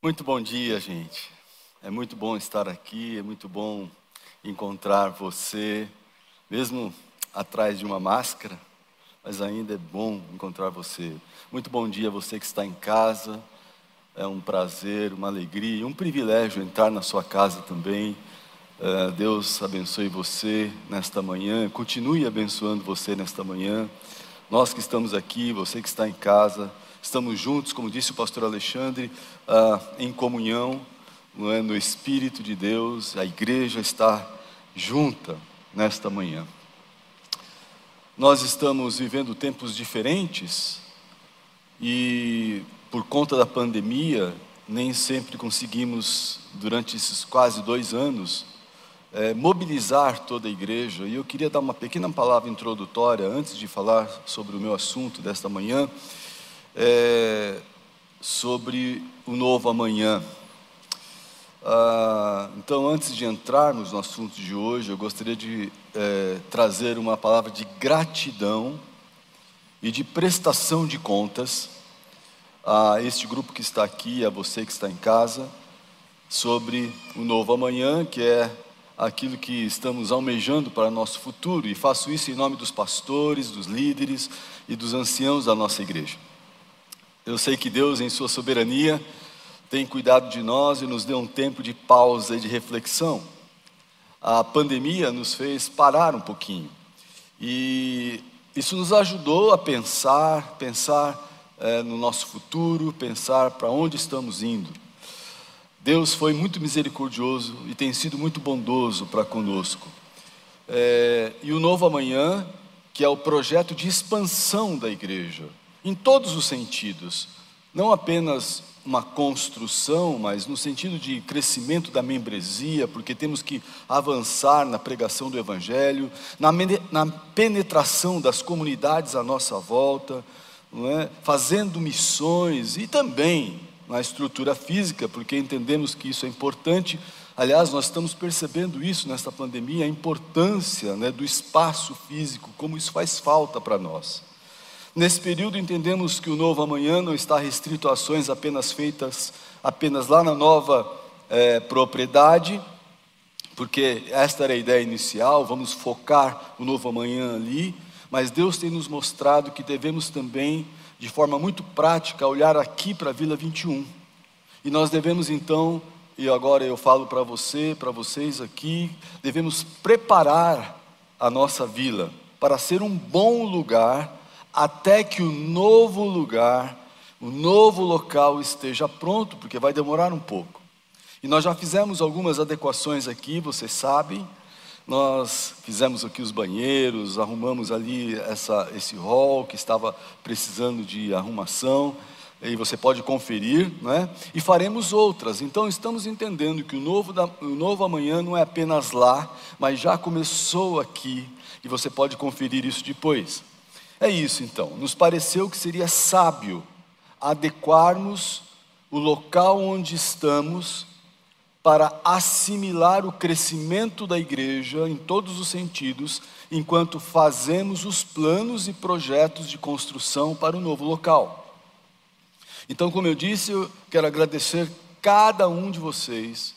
Muito bom dia, gente. É muito bom estar aqui, é muito bom encontrar você, mesmo atrás de uma máscara, mas ainda é bom encontrar você. Muito bom dia você que está em casa. É um prazer, uma alegria, um privilégio entrar na sua casa também. Uh, Deus abençoe você nesta manhã, continue abençoando você nesta manhã. Nós que estamos aqui, você que está em casa, estamos juntos, como disse o pastor Alexandre, uh, em comunhão, é, no Espírito de Deus, a igreja está junta nesta manhã. Nós estamos vivendo tempos diferentes e, por conta da pandemia, nem sempre conseguimos, durante esses quase dois anos, é, mobilizar toda a igreja. E eu queria dar uma pequena palavra introdutória antes de falar sobre o meu assunto desta manhã, é, sobre o novo amanhã. Ah, então, antes de entrarmos no assunto de hoje, eu gostaria de é, trazer uma palavra de gratidão e de prestação de contas a este grupo que está aqui, a você que está em casa, sobre o novo amanhã, que é aquilo que estamos almejando para nosso futuro, e faço isso em nome dos pastores, dos líderes e dos anciãos da nossa igreja. Eu sei que Deus, em Sua soberania, tem cuidado de nós e nos deu um tempo de pausa e de reflexão. A pandemia nos fez parar um pouquinho, e isso nos ajudou a pensar, pensar é, no nosso futuro, pensar para onde estamos indo. Deus foi muito misericordioso e tem sido muito bondoso para conosco. É, e o Novo Amanhã, que é o projeto de expansão da igreja, em todos os sentidos, não apenas uma construção, mas no sentido de crescimento da membresia, porque temos que avançar na pregação do Evangelho, na, penetração das comunidades à nossa volta, é? fazendo missões e também na estrutura física, porque entendemos que isso é importante. Aliás, nós estamos percebendo isso nesta pandemia, a importância né, do espaço físico, como isso faz falta para nós. Nesse período, entendemos que o novo amanhã não está restrito a ações apenas feitas apenas lá na nova é, propriedade, porque esta era a ideia inicial, vamos focar o novo amanhã ali, mas Deus tem nos mostrado que devemos também de forma muito prática, olhar aqui para a Vila 21. E nós devemos então, e agora eu falo para você, para vocês aqui, devemos preparar a nossa vila para ser um bom lugar até que o novo lugar, o novo local esteja pronto, porque vai demorar um pouco. E nós já fizemos algumas adequações aqui, vocês sabem, nós fizemos aqui os banheiros, arrumamos ali essa, esse hall que estava precisando de arrumação, e você pode conferir, né? e faremos outras. Então estamos entendendo que o novo, da, o novo amanhã não é apenas lá, mas já começou aqui, e você pode conferir isso depois. É isso então, nos pareceu que seria sábio adequarmos o local onde estamos para assimilar o crescimento da igreja em todos os sentidos, enquanto fazemos os planos e projetos de construção para o novo local. Então, como eu disse, eu quero agradecer cada um de vocês,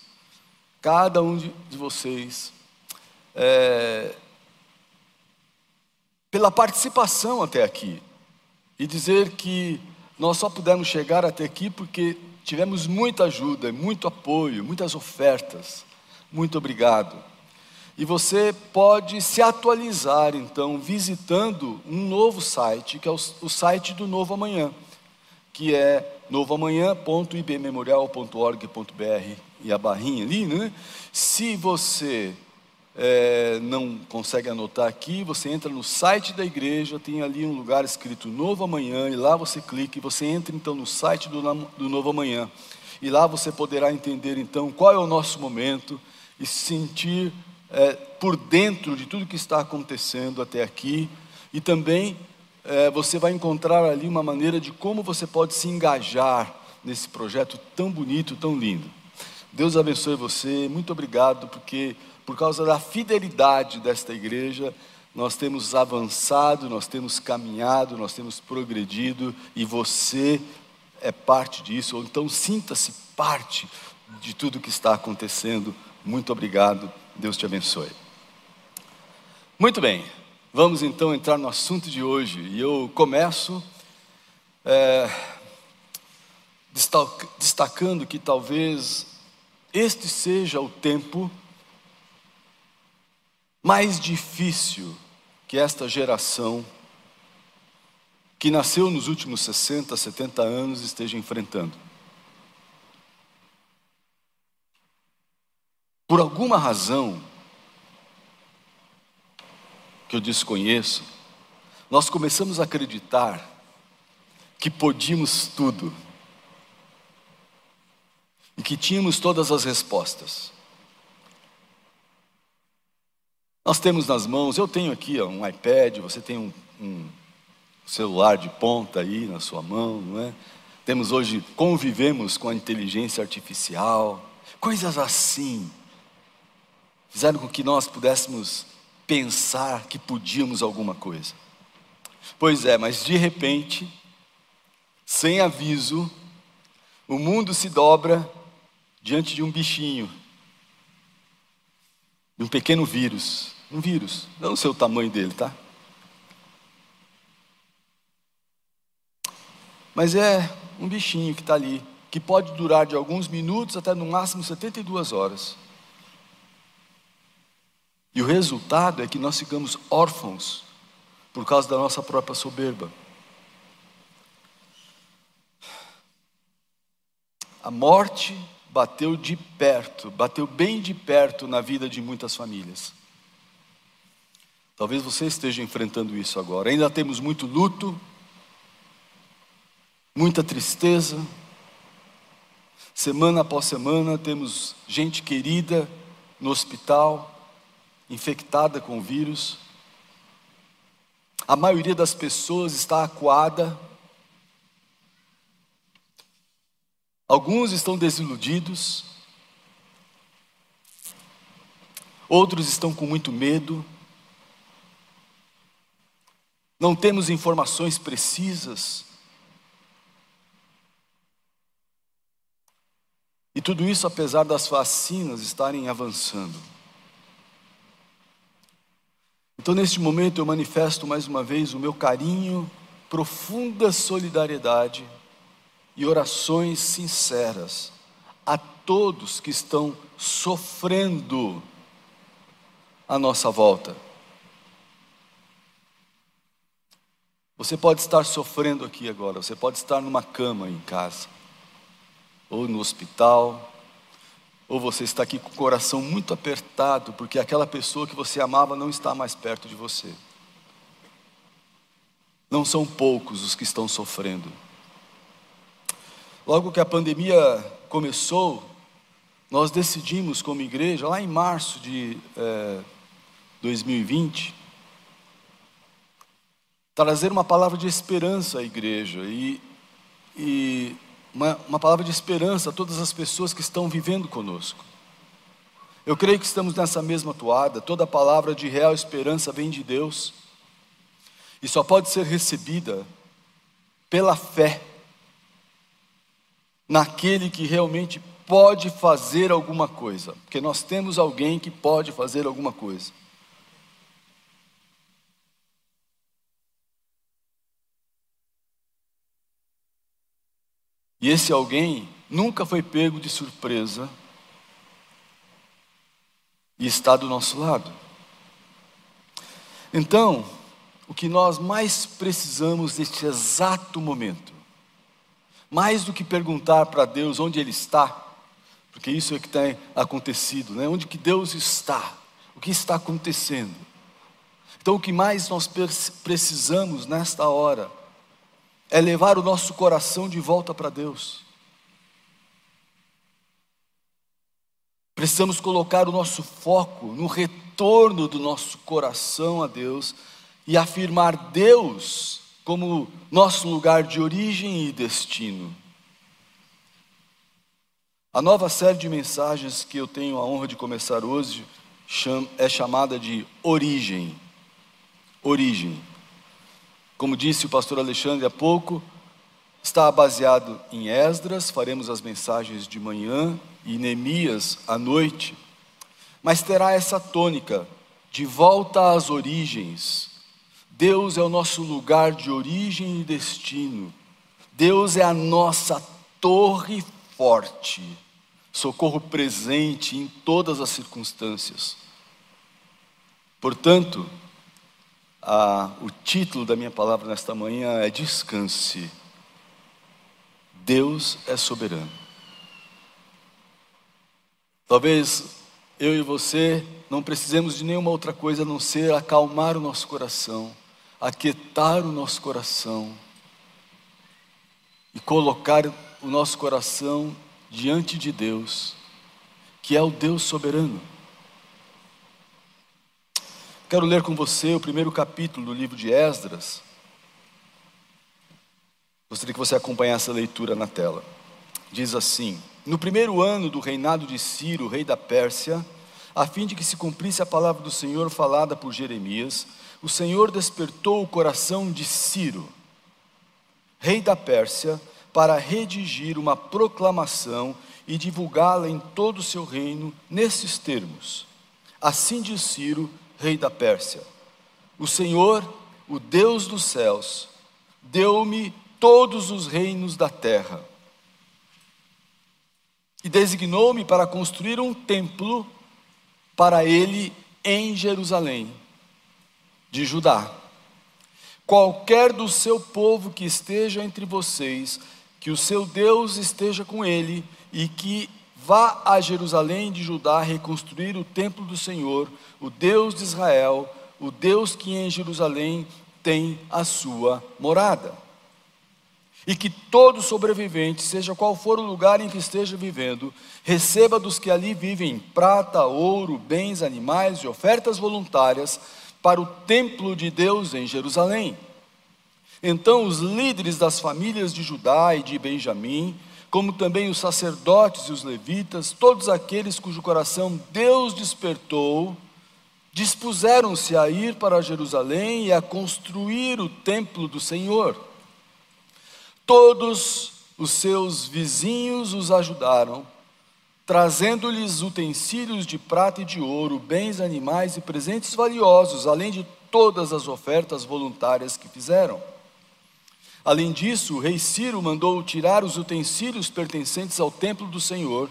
cada um de, vocês, é, pela participação até aqui, e dizer que nós só pudemos chegar até aqui porque tivemos muita ajuda, muito apoio, muitas ofertas. Muito obrigado. E você pode se atualizar, então, visitando um novo site, que é o, site do Novo Amanhã, que é novoamanhã.ibmemorial.org.br e a barrinha ali, né? Se você é, não consegue anotar aqui, você entra no site da igreja, tem ali um lugar escrito Novo Amanhã, e lá você clica e você entra então no site do, do Novo Amanhã. E lá você poderá entender então qual é o nosso momento e sentir é, por dentro de tudo que está acontecendo até aqui. E também é, você vai encontrar ali uma maneira de como você pode se engajar nesse projeto tão bonito, tão lindo. Deus abençoe você, muito obrigado, porque por causa da fidelidade desta igreja, nós temos avançado, nós temos caminhado, nós temos progredido e você é parte disso, ou então sinta-se parte de tudo que está acontecendo. Muito obrigado, Deus te abençoe. Muito bem, vamos então entrar no assunto de hoje, e eu começo é, destacando que talvez este seja o tempo mais difícil que esta geração que nasceu nos últimos 60, 70 anos esteja enfrentando. Por alguma razão que eu desconheço, nós começamos a acreditar que podíamos tudo e que tínhamos todas as respostas. Nós temos nas mãos, eu tenho aqui ó, um iPad, você tem um, um celular de ponta aí na sua mão, não é? Temos hoje, convivemos com a inteligência artificial, coisas assim, fizeram com que nós pudéssemos pensar que podíamos alguma coisa. Pois é, mas de repente, sem aviso, o mundo se dobra diante de um bichinho, de um pequeno vírus, um vírus, não sei o tamanho dele, tá? Mas é um bichinho que está ali, que pode durar de alguns minutos até no máximo 72 horas. E o resultado é que nós ficamos órfãos por causa da nossa própria soberba. A morte bateu de perto, bateu bem de perto na vida de muitas famílias. Talvez você esteja enfrentando isso agora. Ainda temos muito luto, muita tristeza. Semana após semana temos gente querida no hospital, infectada com o vírus. A maioria das pessoas está acuada. Alguns estão desiludidos. Outros estão com muito medo. Não temos informações precisas E tudo isso apesar das vacinas estarem avançando. Então, neste momento, eu manifesto mais uma vez o meu carinho, profunda solidariedade e orações sinceras a todos que estão sofrendo à nossa volta. Você pode estar sofrendo aqui agora, você pode estar numa cama em casa ou no hospital, ou você está aqui com o coração muito apertado porque aquela pessoa que você amava não está mais perto de você. Não são poucos os que estão sofrendo. Logo que a pandemia começou, nós decidimos como igreja, lá em março de é, 2020, trazer uma palavra de esperança à igreja. E, e uma, uma palavra de esperança a todas as pessoas que estão vivendo conosco. Eu creio que estamos nessa mesma toada, toda palavra de real esperança vem de Deus e só pode ser recebida pela fé naquele que realmente pode fazer alguma coisa, porque nós temos alguém que pode fazer alguma coisa. E esse alguém nunca foi pego de surpresa e está do nosso lado. Então, o que nós mais precisamos neste exato momento, mais do que perguntar para Deus onde Ele está, porque isso é que tem acontecido, né? Onde que Deus está? O que está acontecendo? Então, o que mais nós precisamos nesta hora é levar o nosso coração de volta para Deus. Precisamos colocar o nosso foco no retorno do nosso coração a Deus e afirmar Deus como nosso lugar de origem e destino. A nova série de mensagens que eu tenho a honra de começar hoje é chamada de Origem. Origem. Como disse o pastor Alexandre há pouco, está baseado em Esdras, faremos as mensagens de manhã e Neemias à noite, mas terá essa tônica de volta às origens. Deus é o nosso lugar de origem e destino. Deus é a nossa torre forte, socorro presente em todas as circunstâncias. Portanto, a, o título da minha palavra nesta manhã é Descanse. Deus é soberano. Talvez eu e você não precisemos de nenhuma outra coisa a não ser acalmar o nosso coração, aquietar o nosso coração e colocar o nosso coração diante de Deus, que é o Deus soberano. Quero ler com você o primeiro capítulo do livro de Esdras. Gostaria que você acompanhasse a leitura na tela. Diz assim: No primeiro ano do reinado de Ciro, rei da Pérsia, a fim de que se cumprisse a palavra do Senhor falada por Jeremias, o Senhor despertou o coração de Ciro, rei da Pérsia, para redigir uma proclamação e divulgá-la em todo o seu reino nesses termos. Assim diz Ciro, rei da Pérsia: O Senhor, o Deus dos céus, deu-me todos os reinos da terra e designou-me para construir um templo para ele em Jerusalém, de Judá. Qualquer do seu povo que esteja entre vocês, que o seu Deus esteja com ele e que Vá a Jerusalém de Judá reconstruir o templo do Senhor, o Deus de Israel, o Deus que em Jerusalém tem a sua morada. E que todo sobrevivente, seja qual for o lugar em que esteja vivendo, receba dos que ali vivem prata, ouro, bens, animais e ofertas voluntárias para o templo de Deus em Jerusalém. Então os líderes das famílias de Judá e de Benjamim, como também os sacerdotes e os levitas, todos aqueles cujo coração Deus despertou, dispuseram-se a ir para Jerusalém e a construir o templo do Senhor. Todos os seus vizinhos os ajudaram, trazendo-lhes utensílios de prata e de ouro, bens animais e presentes valiosos, além de todas as ofertas voluntárias que fizeram. Além disso, o rei Ciro mandou tirar os utensílios pertencentes ao templo do Senhor,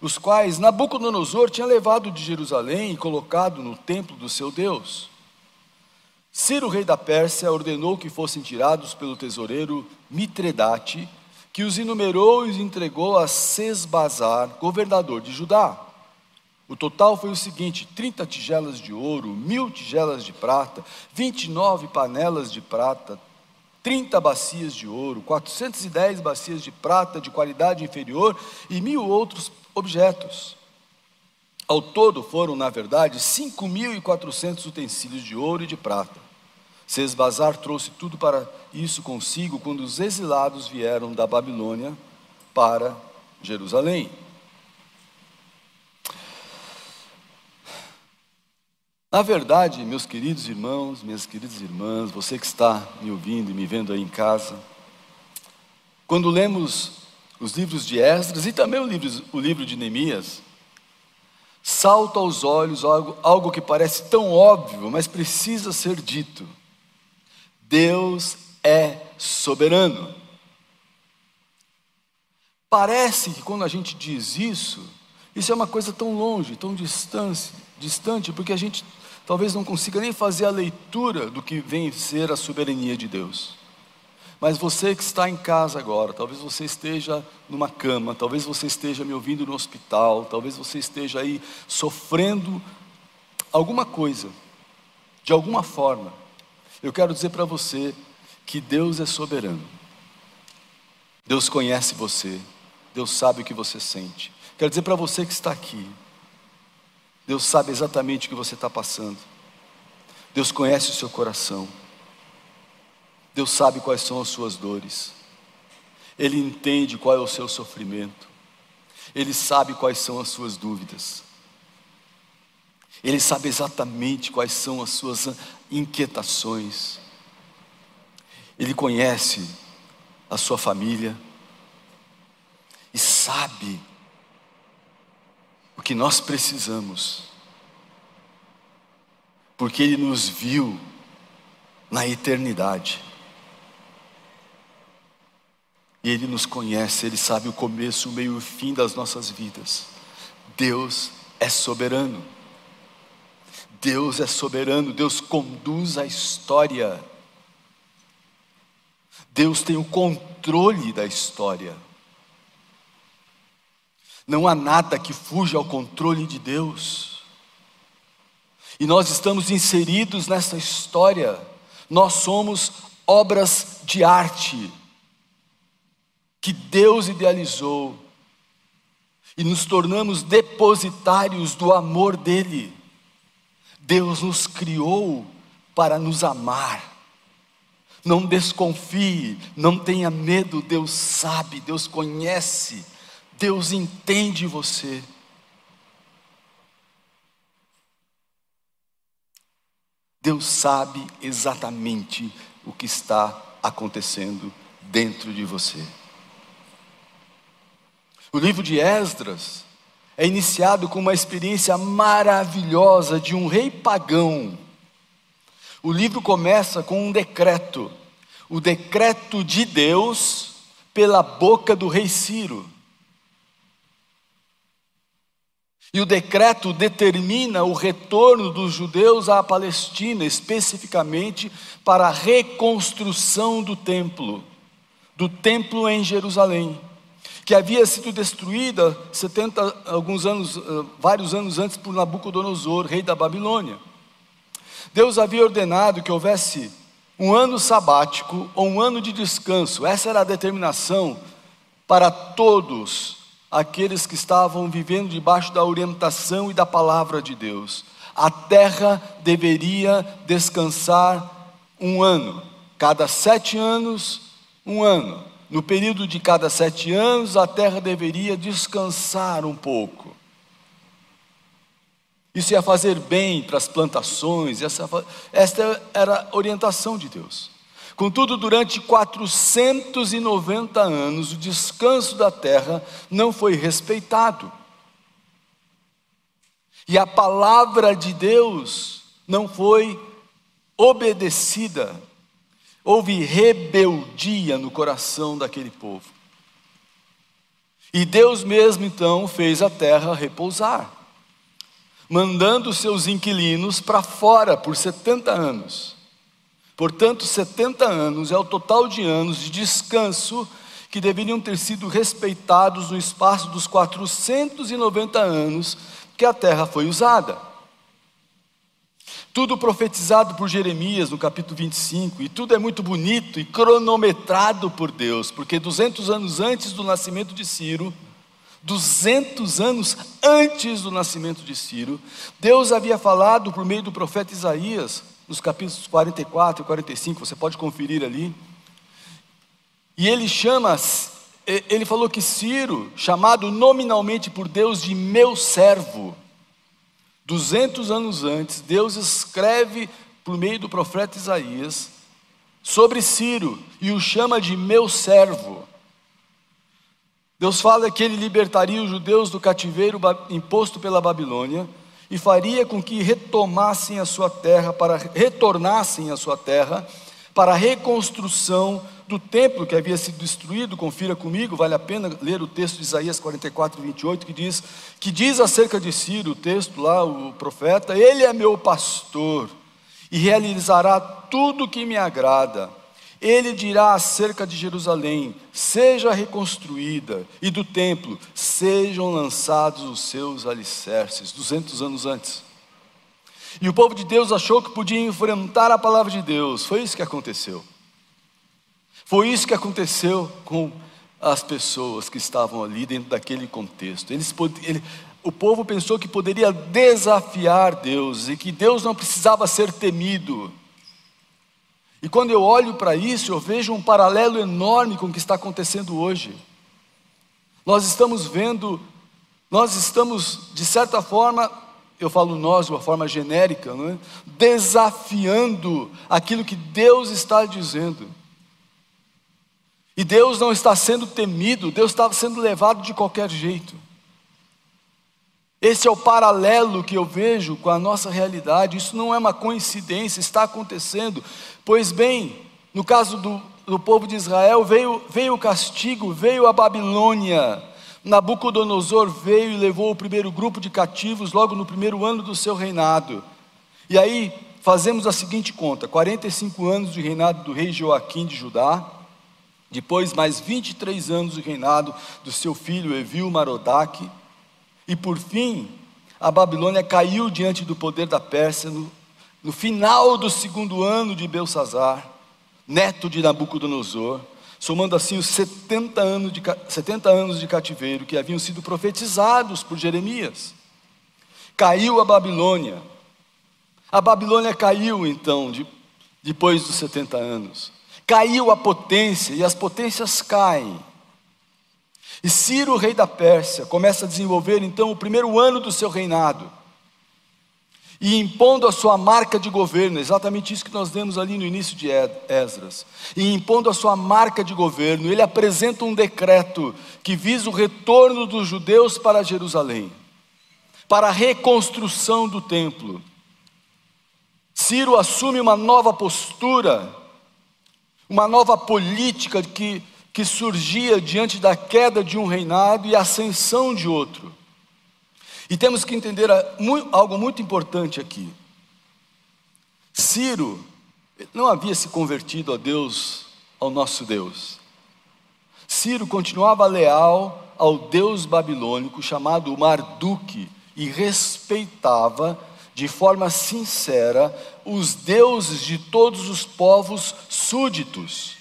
os quais Nabucodonosor tinha levado de Jerusalém e colocado no templo do seu Deus. Ciro, rei da Pérsia, ordenou que fossem tirados pelo tesoureiro Mitredate, que os enumerou e os entregou a Sesbazar, governador de Judá. O total foi o seguinte: 30 tigelas de ouro, mil tigelas de prata, 29 panelas de prata, 30 bacias de ouro, 410 bacias de prata de qualidade inferior e mil outros objetos. Ao todo foram, na verdade, 5.400 utensílios de ouro e de prata. Sesbazar trouxe tudo para isso consigo quando os exilados vieram da Babilônia para Jerusalém. Na verdade, meus queridos irmãos, minhas queridas irmãs, você que está me ouvindo e me vendo aí em casa, quando lemos os livros de Esdras e também o livro, o livro de Neemias, salta aos olhos algo, algo que parece tão óbvio, mas precisa ser dito. Deus é soberano. Parece que quando a gente diz isso, isso é uma coisa tão longe, tão distante, distante, porque a gente talvez não consiga nem fazer a leitura do que vem ser a soberania de Deus. Mas você que está em casa agora, talvez você esteja numa cama, talvez você esteja me ouvindo no hospital, talvez você esteja aí sofrendo alguma coisa, de alguma forma. Eu quero dizer para você que Deus é soberano. Deus conhece você, Deus sabe o que você sente. Quero dizer para você que está aqui, Deus sabe exatamente o que você está passando. Deus conhece o seu coração. Deus sabe quais são as suas dores. Ele entende qual é o seu sofrimento. Ele sabe quais são as suas dúvidas. Ele sabe exatamente quais são as suas inquietações. Ele conhece a sua família e sabe o que nós precisamos, porque Ele nos viu na eternidade. E Ele nos conhece, Ele sabe o começo, o meio e o fim das nossas vidas. Deus é soberano. Deus é soberano, Deus conduz a história. Deus tem o controle da história. Não há nada que fuja ao controle de Deus. E nós estamos inseridos nessa história. Nós somos obras de arte que Deus idealizou e nos tornamos depositários do amor dele. Deus nos criou para nos amar. Não desconfie, não tenha medo, Deus sabe, Deus conhece, Deus entende você. Deus sabe exatamente o que está acontecendo dentro de você. O livro de Esdras é iniciado com uma experiência maravilhosa de um rei pagão. O livro começa com um decreto, o decreto de Deus pela boca do rei Ciro. E o decreto determina o retorno dos judeus à Palestina, especificamente para a reconstrução do templo, do templo em Jerusalém que havia sido destruída 70 alguns anos, eh, vários anos antes por Nabucodonosor, rei da Babilônia. Deus havia ordenado que houvesse um ano sabático ou um ano de descanso. Essa era a determinação para todos aqueles que estavam vivendo debaixo da orientação e da palavra de Deus. A terra deveria descansar um ano, cada sete anos, um ano. No período de cada sete anos, a terra deveria descansar um pouco. Isso ia fazer bem para as plantações, essa, esta era a orientação de Deus. Contudo, durante 490 anos, o descanso da terra não foi respeitado. E a palavra de Deus não foi obedecida houve rebeldia no coração daquele povo. E Deus mesmo então fez a terra repousar, mandando seus inquilinos para fora por 70 anos. Portanto, 70 anos é o total de anos de descanso que deveriam ter sido respeitados no espaço dos 490 anos que a terra foi usada. Tudo profetizado por Jeremias no capítulo 25, e tudo é muito bonito e cronometrado por Deus, porque 200 anos antes do nascimento de Ciro, 200 anos antes do nascimento de Ciro, Deus havia falado por meio do profeta Isaías, nos capítulos 44 e 45, você pode conferir ali. E ele chama, ele falou que Ciro, chamado nominalmente por Deus de meu servo, 200 anos antes, Deus escreve por meio do profeta Isaías sobre Ciro e o chama de meu servo. Deus fala que ele libertaria os judeus do cativeiro imposto pela Babilônia e faria com que retomassem a sua terra para retornassem à sua terra para a reconstrução do templo que havia sido destruído, confira comigo, vale a pena ler o texto de Isaías 44, 28, que diz, que diz acerca de Ciro, o texto lá, o profeta, ele é meu pastor e realizará tudo o que me agrada. Ele dirá acerca de Jerusalém: seja reconstruída, e do templo sejam lançados os seus alicerces. 200 anos antes. E o povo de Deus achou que podia enfrentar a palavra de Deus. Foi isso que aconteceu. Foi isso que aconteceu com as pessoas que estavam ali dentro daquele contexto. Eles, ele, o povo pensou que poderia desafiar Deus e que Deus não precisava ser temido. E quando eu olho para isso, eu vejo um paralelo enorme com o que está acontecendo hoje. Nós estamos vendo, nós estamos, de certa forma, eu falo nós de uma forma genérica, é? desafiando aquilo que Deus está dizendo. E Deus não está sendo temido, Deus está sendo levado de qualquer jeito. Esse é o paralelo que eu vejo com a nossa realidade. Isso não é uma coincidência, está acontecendo. Pois bem, no caso do, do povo de Israel, veio, veio o castigo, veio a Babilônia. Nabucodonosor veio e levou o primeiro grupo de cativos logo no primeiro ano do seu reinado. E aí fazemos a seguinte conta: 45 anos de reinado do rei Joaquim de Judá, depois mais 23 anos de reinado do seu filho Evil Marodaque, e por fim, a Babilônia caiu diante do poder da Pérsia no, no final do segundo ano de Belsazar, neto de Nabucodonosor, somando assim os 70 anos, de, 70 anos de cativeiro que haviam sido profetizados por Jeremias. Caiu a Babilônia. A Babilônia caiu então, de, depois dos 70 anos. Caiu a potência e as potências caem. E Ciro, rei da Pérsia, começa a desenvolver então o primeiro ano do seu reinado. E impondo a sua marca de governo, exatamente isso que nós vemos ali no início de Esdras. E impondo a sua marca de governo, ele apresenta um decreto que visa o retorno dos judeus para Jerusalém, para a reconstrução do templo. Ciro assume uma nova postura, uma nova política que que surgia diante da queda de um reinado e ascensão de outro. E temos que entender algo muito importante aqui. Ciro não havia se convertido a Deus, ao nosso Deus. Ciro continuava leal ao Deus babilônico chamado Marduk e respeitava de forma sincera os deuses de todos os povos súditos.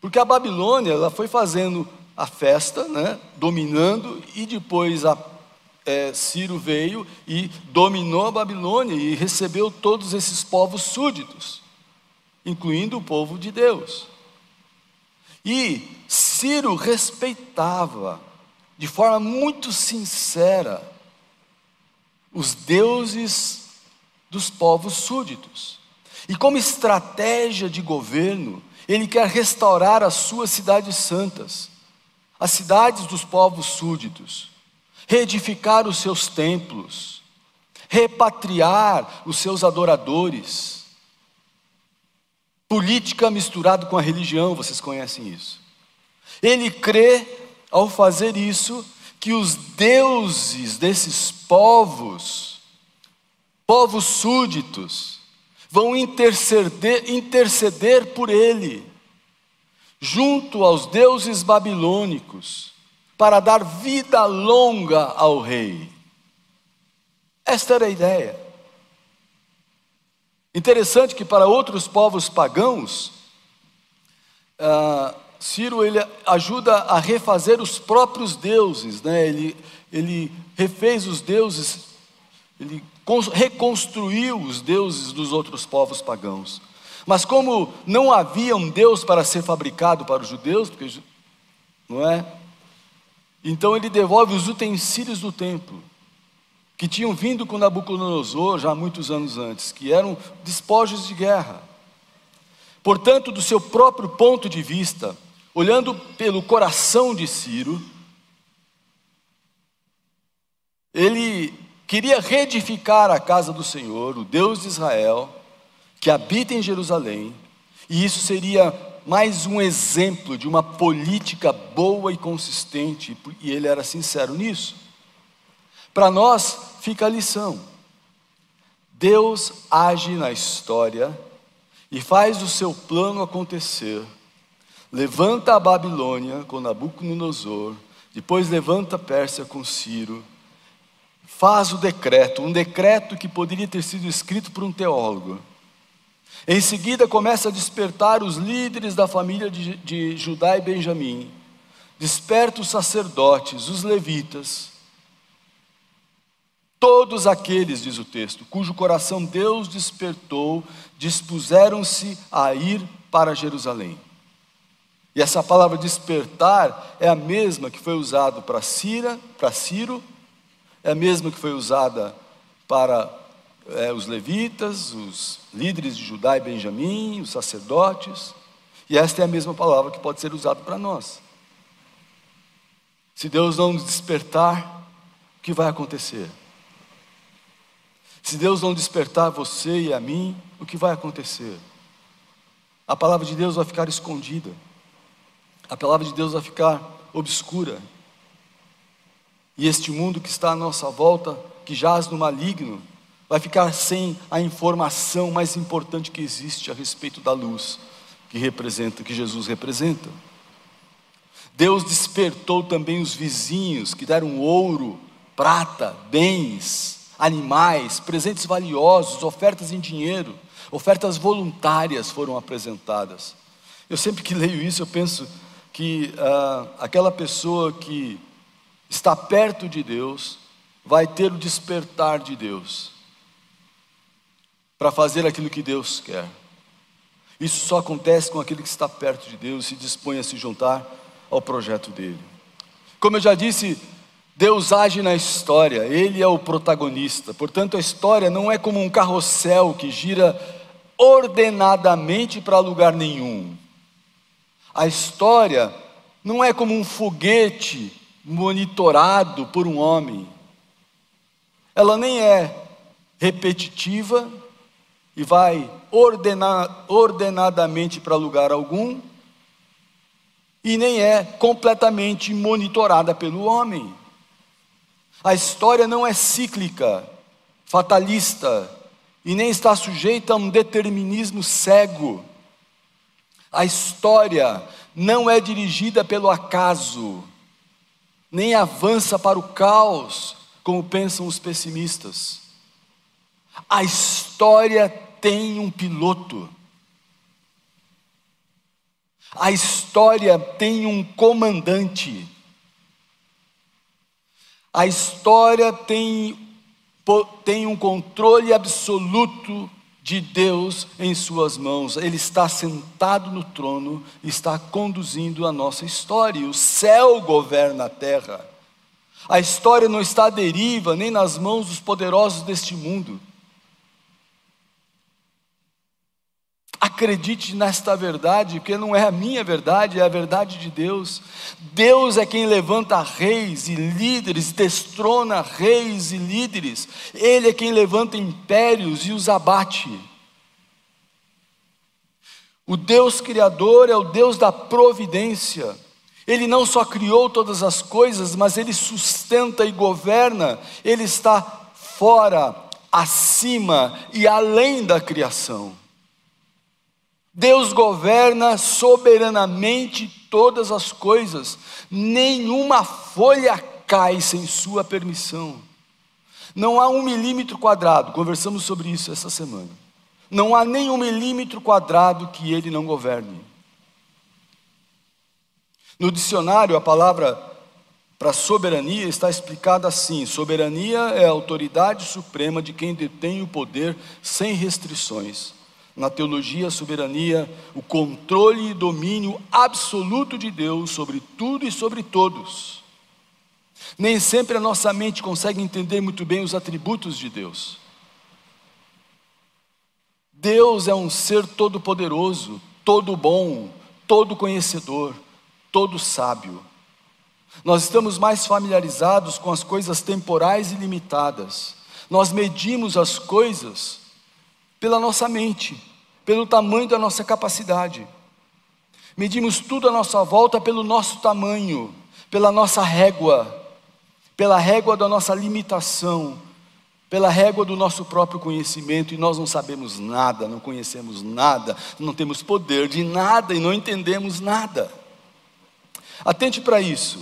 Porque a Babilônia ela foi fazendo a festa, né, dominando, e depois a, é, Ciro veio e dominou a Babilônia e recebeu todos esses povos súditos, incluindo o povo de Deus. E Ciro respeitava de forma muito sincera os deuses dos povos súditos. E como estratégia de governo, ele quer restaurar as suas cidades santas, as cidades dos povos súditos, reedificar os seus templos, repatriar os seus adoradores. Política misturada com a religião, vocês conhecem isso. Ele crê, ao fazer isso, que os deuses desses povos, povos súditos, vão interceder, interceder por ele, junto aos deuses babilônicos, para dar vida longa ao rei. Esta era a ideia. Interessante que para outros povos pagãos, uh, Ciro ele ajuda a refazer os próprios deuses, né? ele, ele refez os deuses, ele reconstruiu os deuses dos outros povos pagãos. Mas como não havia um Deus para ser fabricado para os judeus, porque não é? Então ele devolve os utensílios do templo que tinham vindo com Nabucodonosor já muitos anos antes, que eram despojos de guerra. Portanto, do seu próprio ponto de vista, olhando pelo coração de Ciro, ele queria reedificar a casa do Senhor, o Deus de Israel, que habita em Jerusalém, e isso seria mais um exemplo de uma política boa e consistente, e ele era sincero nisso. Para nós fica a lição: Deus age na história e faz o seu plano acontecer. Levanta a Babilônia com Nabucodonosor, depois levanta a Pérsia com Ciro faz o decreto, um decreto que poderia ter sido escrito por um teólogo. Em seguida, começa a despertar os líderes da família de, de Judá e Benjamim, desperta os sacerdotes, os levitas, todos aqueles, diz o texto, cujo coração Deus despertou, dispuseram-se a ir para Jerusalém. E essa palavra despertar é a mesma que foi usada para Cira, para Ciro é a mesma que foi usada para é, os levitas, os líderes de Judá e Benjamim, os sacerdotes, E esta é a mesma palavra que pode ser usada para nós. Se Deus não nos despertar, o que vai acontecer? Se Deus não despertar você e a mim, o que vai acontecer? A palavra de Deus vai ficar escondida, a palavra de Deus vai ficar obscura, e este mundo que está à nossa volta, que jaz no maligno, vai ficar sem a informação mais importante que existe a respeito da luz que representa, que Jesus representa. Deus despertou também os vizinhos que deram ouro, prata, bens, animais, presentes valiosos, ofertas em dinheiro, ofertas voluntárias foram apresentadas. Eu sempre que leio isso, eu penso que ah, aquela pessoa que está perto de Deus vai ter o despertar de Deus para fazer aquilo que Deus quer. Isso só acontece com aquele que está perto de Deus e se dispõe a se juntar ao projeto dele. Como eu já disse, Deus age na história, Ele é o protagonista. Portanto, a história não é como um carrossel que gira ordenadamente para lugar nenhum. A história não é como um foguete monitorado por um homem. Ela nem é repetitiva e vai ordenar, ordenadamente para lugar algum, e nem é completamente monitorada pelo homem. A história não é cíclica, fatalista, e nem está sujeita a um determinismo cego. A história não é dirigida pelo acaso, nem avança para o caos, como pensam os pessimistas. A história tem um piloto. A história tem um comandante. A história tem, tem um controle absoluto de Deus em suas mãos. Ele está sentado no trono, está conduzindo a nossa história. O céu governa a terra. A história não está à deriva nem nas mãos dos poderosos deste mundo. Acredite nesta verdade, porque não é a minha verdade, é a verdade de Deus. Deus é quem levanta reis e líderes, destrona reis e líderes. Ele é quem levanta impérios e os abate. O Deus Criador é o Deus da providência. Ele não só criou todas as coisas, mas ele sustenta e governa. Ele está fora, acima e além da criação. Deus governa soberanamente todas as coisas, nenhuma folha cai sem sua permissão. Não há um milímetro quadrado, conversamos sobre isso essa semana. Não há nem um milímetro quadrado que ele não governe. No dicionário, a palavra para soberania está explicada assim: soberania é a autoridade suprema de quem detém o poder sem restrições na teologia, a soberania, o controle e domínio absoluto de Deus sobre tudo e sobre todos. Nem sempre a nossa mente consegue entender muito bem os atributos de Deus. Deus é um ser todo-poderoso, todo bom, todo conhecedor, todo sábio. Nós estamos mais familiarizados com as coisas temporais e limitadas. Nós medimos as coisas pela nossa mente, pelo tamanho da nossa capacidade. Medimos tudo à nossa volta pelo nosso tamanho, pela nossa régua, pela régua da nossa limitação, pela régua do nosso próprio conhecimento, e nós não sabemos nada, não conhecemos nada, não temos poder de nada e não entendemos nada. Atente para isso.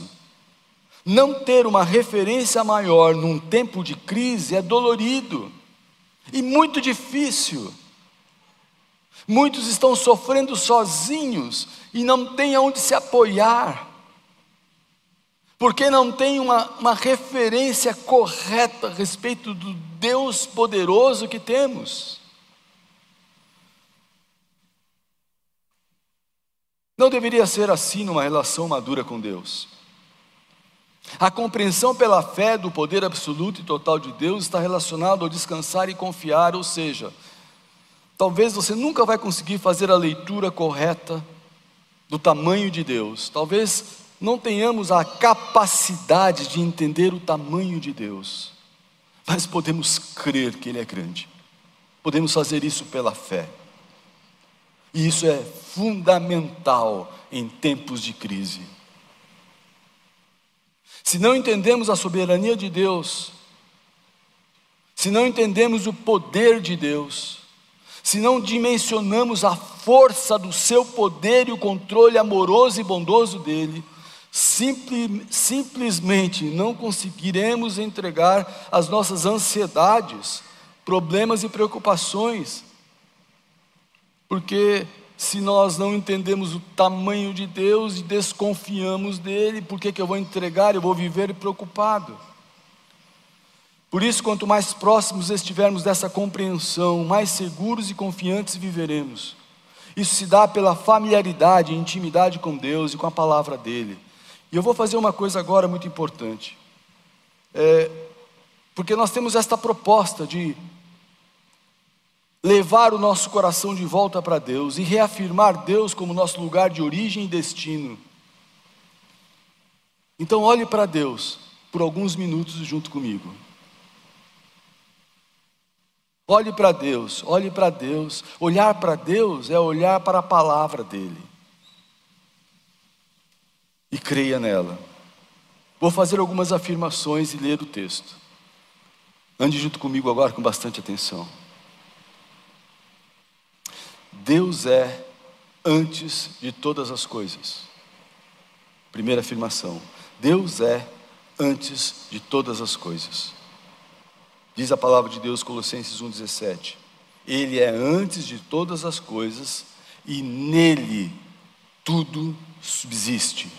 Não ter uma referência maior num tempo de crise é dolorido. E muito difícil. Muitos estão sofrendo sozinhos e não têm aonde se apoiar, porque não tem uma, uma referência correta a respeito do Deus poderoso que temos. Não deveria ser assim numa relação madura com Deus. A compreensão pela fé do poder absoluto e total de Deus está relacionado ao descansar e confiar, ou seja, talvez você nunca vai conseguir fazer a leitura correta do tamanho de Deus. Talvez não tenhamos a capacidade de entender o tamanho de Deus, mas podemos crer que Ele é grande. Podemos fazer isso pela fé. E isso é fundamental em tempos de crise. Se não entendemos a soberania de Deus, se não entendemos o poder de Deus, se não dimensionamos a força do seu poder e o controle amoroso e bondoso dele, simple, simplesmente não conseguiremos entregar as nossas ansiedades, problemas e preocupações, porque se nós não entendemos o tamanho de Deus e desconfiamos dele, por que, que eu vou entregar? Eu vou viver preocupado. Por isso, quanto mais próximos estivermos dessa compreensão, mais seguros e confiantes viveremos. Isso se dá pela familiaridade e intimidade com Deus e com a palavra dele. E eu vou fazer uma coisa agora muito importante. É, porque nós temos esta proposta de levar o nosso coração de volta para Deus e reafirmar Deus como nosso lugar de origem e destino. Então, olhe para Deus por alguns minutos junto comigo. Olhe para Deus, olhe para Deus. Olhar para Deus é olhar para a palavra dEle. E creia nela. Vou fazer algumas afirmações e ler o texto. Ande junto comigo agora com bastante atenção. Deus é antes de todas as coisas. Primeira afirmação. Deus é antes de todas as coisas. Diz a palavra de Deus, Colossenses 1,17: Ele é antes de todas as coisas e nele tudo subsiste.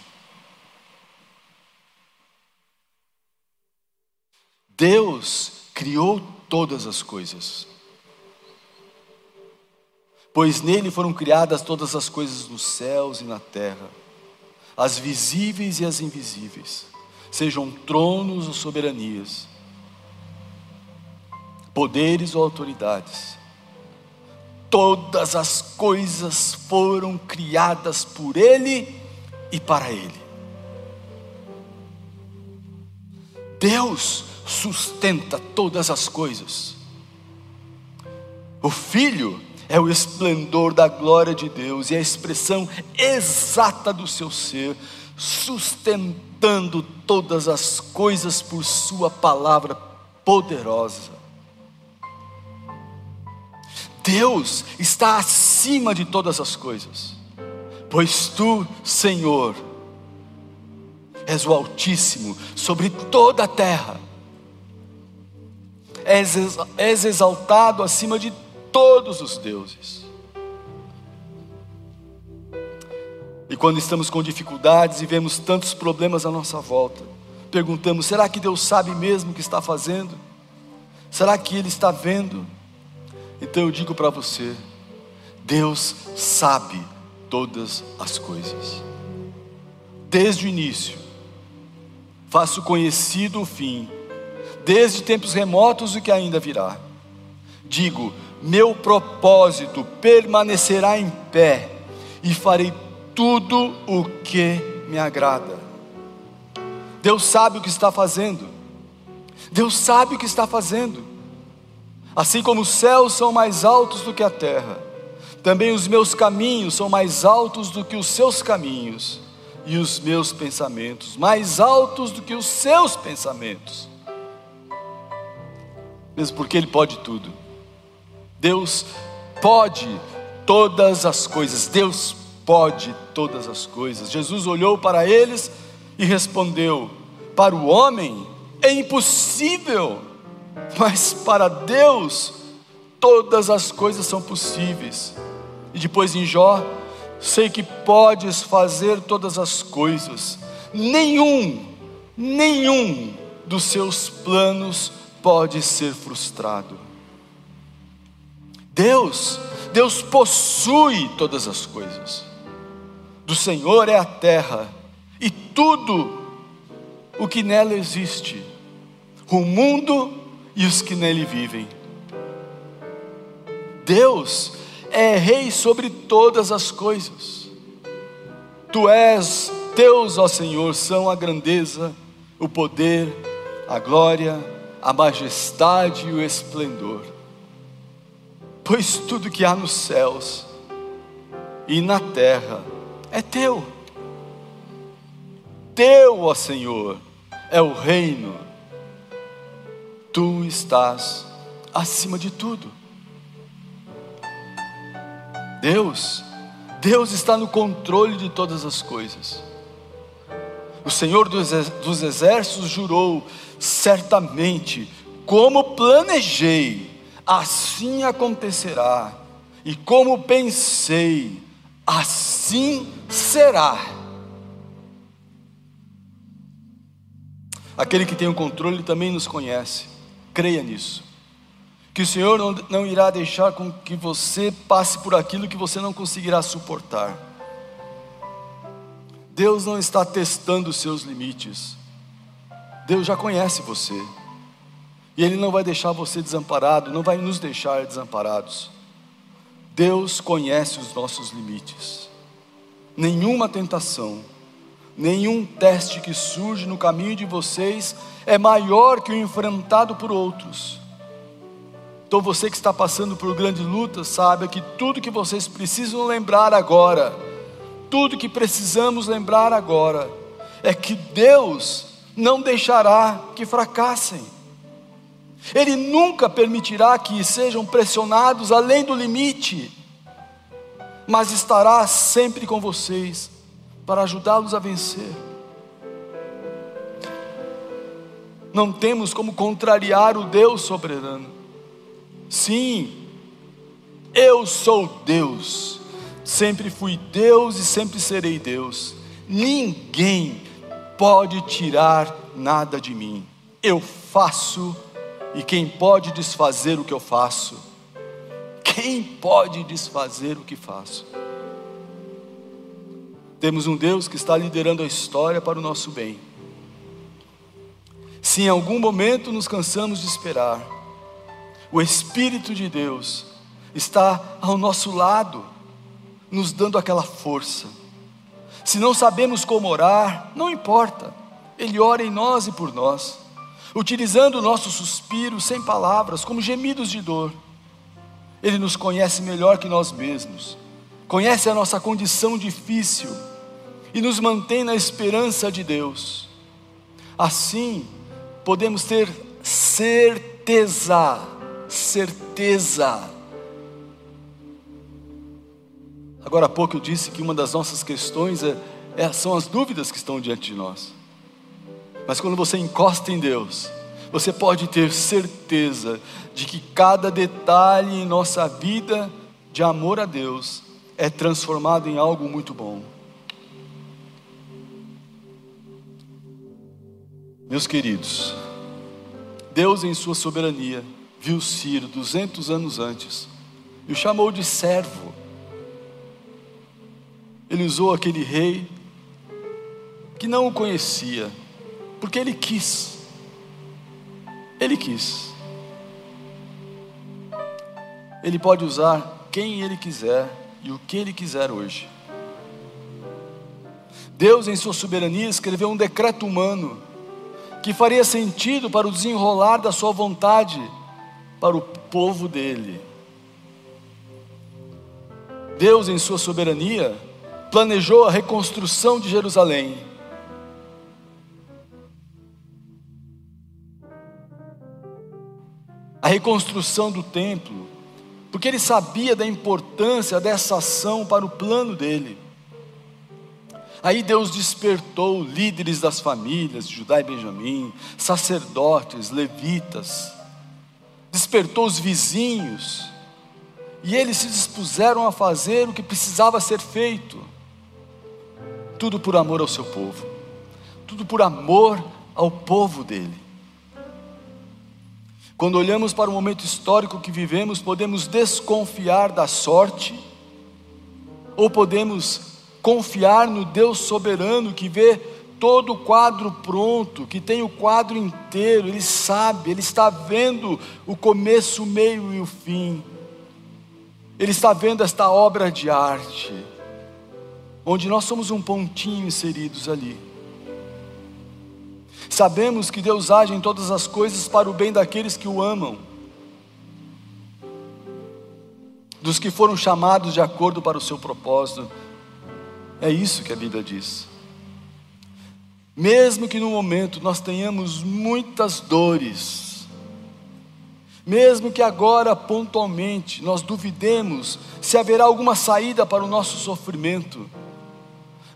Deus criou todas as coisas, pois nele foram criadas todas as coisas nos céus e na terra, as visíveis e as invisíveis, sejam tronos ou soberanias poderes ou autoridades. Todas as coisas foram criadas por Ele e para Ele. Deus sustenta todas as coisas. O Filho é o esplendor da glória de Deus e a expressão exata do seu ser, sustentando todas as coisas por Sua palavra poderosa. Deus está acima de todas as coisas, pois tu, Senhor, és o Altíssimo sobre toda a terra, és, és exaltado acima de todos os deuses. E quando estamos com dificuldades e vemos tantos problemas à nossa volta, perguntamos: será que Deus sabe mesmo o que está fazendo? Será que Ele está vendo? Então eu digo para você: Deus sabe todas as coisas, desde o início, faço conhecido o fim, desde tempos remotos o que ainda virá. Digo: meu propósito permanecerá em pé e farei tudo o que me agrada. Deus sabe o que está fazendo. Deus sabe o que está fazendo. Assim como os céus são mais altos do que a terra, também os meus caminhos são mais altos do que os seus caminhos, e os meus pensamentos mais altos do que os seus pensamentos. Mesmo porque Ele pode tudo. Deus pode todas as coisas. Deus pode todas as coisas. Jesus olhou para eles e respondeu: Para o homem é impossível mas para Deus todas as coisas são possíveis. E depois em Jó, sei que podes fazer todas as coisas, nenhum, nenhum dos seus planos pode ser frustrado. Deus, Deus possui todas as coisas. Do Senhor é a terra e tudo o que nela existe. O mundo e os que nele vivem. Deus é rei sobre todas as coisas. Tu és Teus, ó Senhor, são a grandeza, o poder, a glória, a majestade e o esplendor. Pois tudo que há nos céus e na terra é teu. Teu, ó Senhor, é o reino. Tu estás acima de tudo. Deus, Deus está no controle de todas as coisas. O Senhor dos exércitos jurou: certamente, como planejei, assim acontecerá, e como pensei, assim será. Aquele que tem o controle também nos conhece, creia nisso. Que o Senhor não, não irá deixar com que você passe por aquilo que você não conseguirá suportar. Deus não está testando os seus limites. Deus já conhece você. E Ele não vai deixar você desamparado, não vai nos deixar desamparados. Deus conhece os nossos limites. Nenhuma tentação, nenhum teste que surge no caminho de vocês é maior que o enfrentado por outros. Então você que está passando por grande luta, saiba que tudo que vocês precisam lembrar agora tudo que precisamos lembrar agora é que Deus não deixará que fracassem. Ele nunca permitirá que sejam pressionados além do limite, mas estará sempre com vocês para ajudá-los a vencer. Não temos como contrariar o Deus soberano. Sim, eu sou Deus Sempre fui Deus e sempre serei Deus. Ninguém pode tirar nada de mim. Eu faço, e quem pode desfazer o que eu faço? Quem pode desfazer o que faço? Temos um Deus que está liderando a história para o nosso bem. Se em algum momento nos cansamos de esperar, o Espírito de Deus está ao nosso lado nos dando aquela força. Se não sabemos como orar, não importa, Ele ora em nós e por nós, utilizando o nosso suspiro sem palavras, como gemidos de dor. Ele nos conhece melhor que nós mesmos, conhece a nossa condição difícil e nos mantém na esperança de Deus. Assim, podemos ter certeza, certeza Agora há pouco eu disse que uma das nossas questões é, é, são as dúvidas que estão diante de nós. Mas quando você encosta em Deus, você pode ter certeza de que cada detalhe em nossa vida de amor a Deus é transformado em algo muito bom. Meus queridos, Deus em sua soberania viu Ciro 200 anos antes e o chamou de servo ele usou aquele rei que não o conhecia, porque ele quis. Ele quis. Ele pode usar quem ele quiser e o que ele quiser hoje. Deus, em sua soberania, escreveu um decreto humano que faria sentido para o desenrolar da sua vontade para o povo dele. Deus, em sua soberania, planejou a reconstrução de Jerusalém. Reconstrução do templo, porque ele sabia da importância dessa ação para o plano dele. Aí Deus despertou líderes das famílias Judá e Benjamim, sacerdotes, levitas, despertou os vizinhos, e eles se dispuseram a fazer o que precisava ser feito. Tudo por amor ao seu povo, tudo por amor ao povo dele. Quando olhamos para o momento histórico que vivemos, podemos desconfiar da sorte, ou podemos confiar no Deus soberano que vê todo o quadro pronto, que tem o quadro inteiro, Ele sabe, Ele está vendo o começo, o meio e o fim, Ele está vendo esta obra de arte. onde nós somos um pontinho inseridos ali. Sabemos que Deus age em todas as coisas para o bem daqueles que o amam, dos que foram chamados de acordo para o seu propósito. É isso que a Bíblia diz. Mesmo que no momento nós tenhamos muitas dores, mesmo que agora pontualmente nós duvidemos se haverá alguma saída para o nosso sofrimento,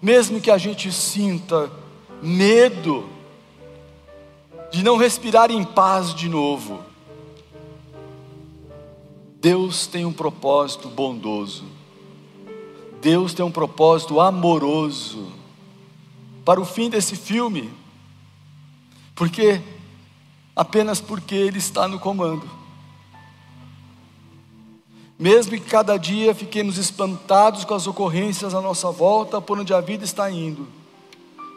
mesmo que a gente sinta medo de não respirar em paz de novo, Deus tem um propósito bondoso, Deus tem um propósito amoroso para o fim desse filme, porque apenas porque Ele está no comando. Mesmo que cada dia fiquemos espantados com as ocorrências à nossa volta, por onde a vida está indo,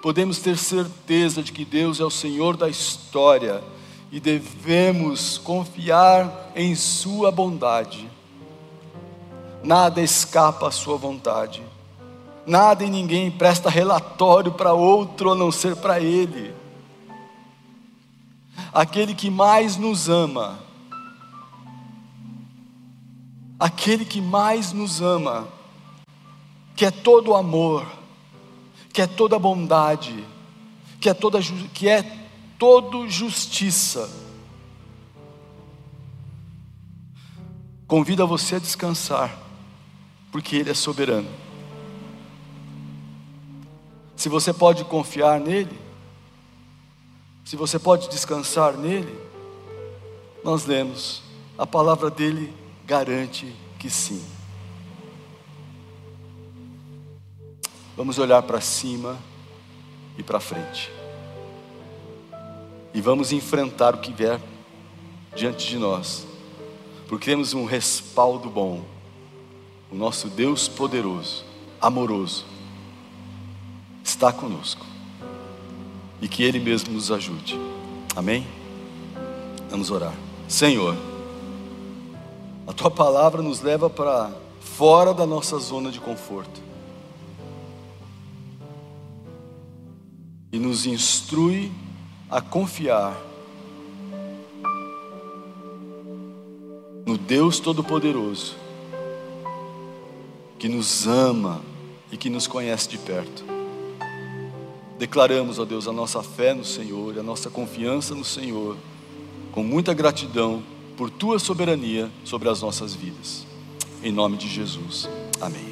podemos ter certeza de que Deus é o Senhor da história e devemos confiar em Sua bondade. Nada escapa à Sua vontade. Nada e ninguém presta relatório para outro a não ser para Ele. Aquele que mais nos ama, aquele que mais nos ama, que é todo amor, que é toda bondade, que é toda que é todo justiça. Convida você a descansar, porque ele é soberano. Se você pode confiar nele, se você pode descansar nele, nós lemos, a palavra dele garante que sim. Vamos olhar para cima e para frente. E vamos enfrentar o que vier diante de nós. Porque temos um respaldo bom. O nosso Deus poderoso, amoroso, está conosco. E que Ele mesmo nos ajude. Amém? Vamos orar. Senhor, a tua palavra nos leva para fora da nossa zona de conforto. E nos instrui a confiar no Deus Todo-Poderoso, que nos ama e que nos conhece de perto. Declaramos, ó Deus, a nossa fé no Senhor, a nossa confiança no Senhor, com muita gratidão por tua soberania sobre as nossas vidas. Em nome de Jesus. Amém.